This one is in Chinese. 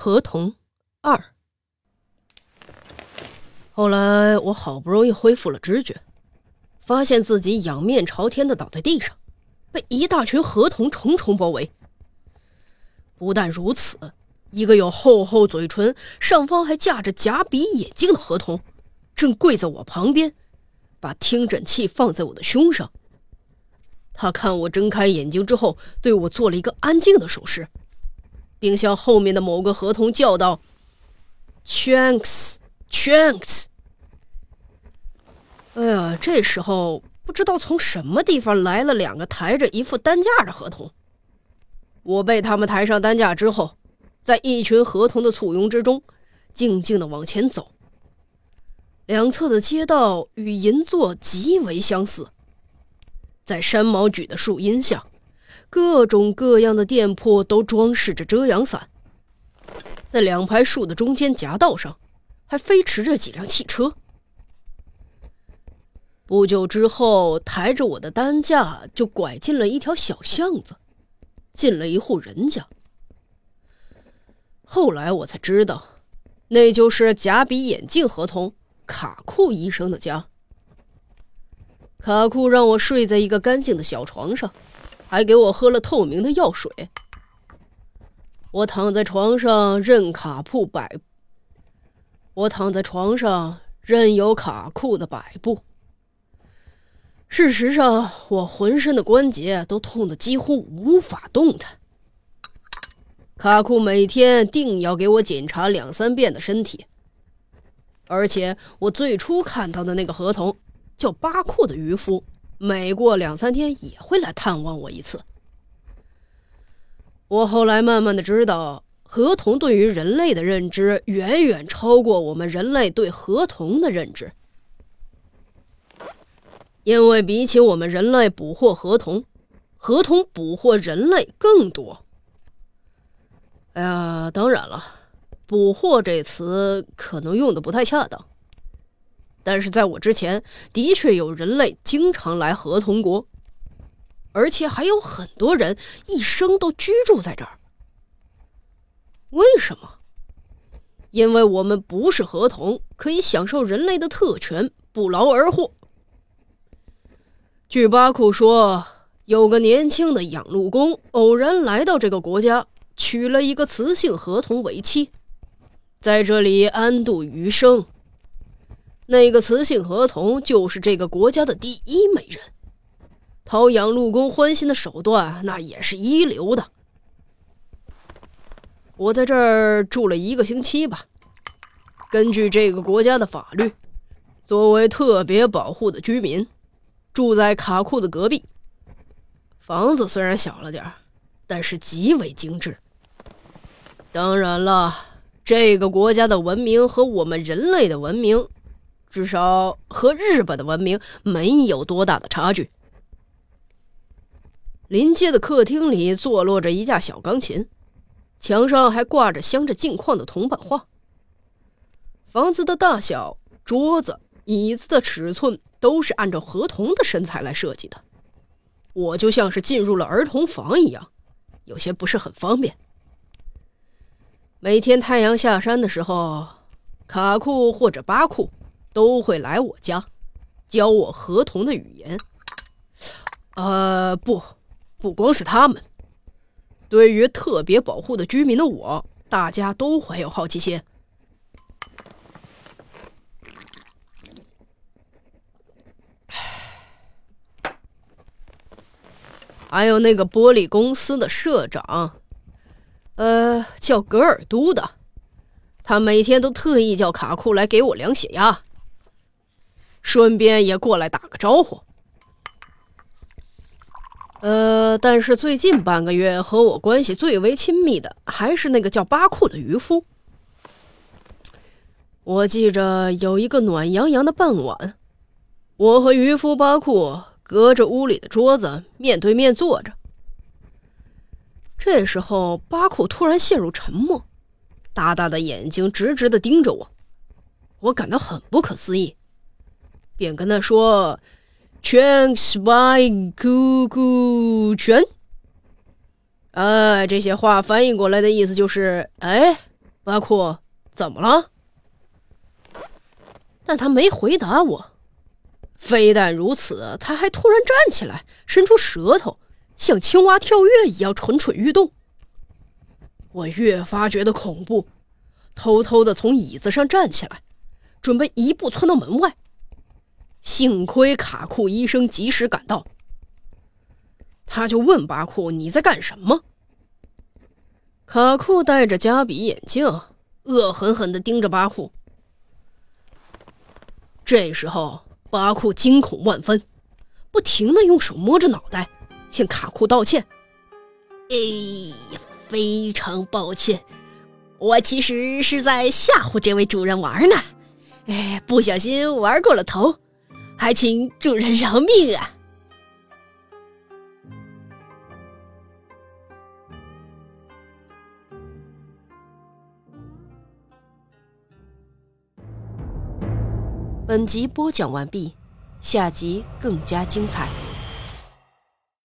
合同二。后来我好不容易恢复了知觉，发现自己仰面朝天的倒在地上，被一大群合同重重包围。不但如此，一个有厚厚嘴唇、上方还架着假鼻眼镜的合同，正跪在我旁边，把听诊器放在我的胸上。他看我睁开眼睛之后，对我做了一个安静的手势。并向后面的某个合同叫道：“Chunks，Chunks。”哎呀，这时候不知道从什么地方来了两个抬着一副担架的合同。我被他们抬上担架之后，在一群合同的簇拥之中，静静的往前走。两侧的街道与银座极为相似，在山毛榉的树荫下。各种各样的店铺都装饰着遮阳伞，在两排树的中间夹道上，还飞驰着几辆汽车。不久之后，抬着我的担架就拐进了一条小巷子，进了一户人家。后来我才知道，那就是假比眼镜合同卡库医生的家。卡库让我睡在一个干净的小床上。还给我喝了透明的药水。我躺在床上任卡库摆，我躺在床上任由卡库的摆布。事实上，我浑身的关节都痛得几乎无法动弹。卡库每天定要给我检查两三遍的身体，而且我最初看到的那个合同叫巴库的渔夫。每过两三天也会来探望我一次。我后来慢慢的知道，合同对于人类的认知远远超过我们人类对合同的认知，因为比起我们人类捕获合同，合同捕获人类更多。哎呀，当然了，“捕获”这词可能用的不太恰当。但是在我之前，的确有人类经常来河童国，而且还有很多人一生都居住在这儿。为什么？因为我们不是河童，可以享受人类的特权，不劳而获。据巴库说，有个年轻的养路工偶然来到这个国家，娶了一个雌性河童为妻，在这里安度余生。那个雌性河童就是这个国家的第一美人，讨养陆公欢心的手段那也是一流的。我在这儿住了一个星期吧。根据这个国家的法律，作为特别保护的居民，住在卡库的隔壁。房子虽然小了点儿，但是极为精致。当然了，这个国家的文明和我们人类的文明。至少和日本的文明没有多大的差距。临街的客厅里坐落着一架小钢琴，墙上还挂着镶着镜框的铜版画。房子的大小、桌子、椅子的尺寸都是按照合同的身材来设计的。我就像是进入了儿童房一样，有些不是很方便。每天太阳下山的时候，卡库或者巴库。都会来我家，教我合同的语言。呃，不，不光是他们。对于特别保护的居民的我，大家都怀有好奇心。还有那个玻璃公司的社长，呃，叫格尔都的，他每天都特意叫卡库来给我量血压。顺便也过来打个招呼。呃，但是最近半个月和我关系最为亲密的还是那个叫巴库的渔夫。我记着有一个暖洋洋的傍晚，我和渔夫巴库隔着屋里的桌子面对面坐着。这时候，巴库突然陷入沉默，大大的眼睛直直的盯着我，我感到很不可思议。便跟他说：“全 spy 酷酷全。”啊，这些话翻译过来的意思就是：“哎，巴库，怎么了？”但他没回答我。非但如此，他还突然站起来，伸出舌头，像青蛙跳跃一样蠢蠢欲动。我越发觉得恐怖，偷偷的从椅子上站起来，准备一步窜到门外。幸亏卡库医生及时赶到，他就问巴库：“你在干什么？”卡库戴着加比眼镜，恶狠狠地盯着巴库。这时候。巴库惊恐万分，不停的用手摸着脑袋，向卡库道歉：“哎呀，非常抱歉，我其实是在吓唬这位主人玩呢，哎，不小心玩过了头，还请主人饶命啊！”本集播讲完毕，下集更加精彩。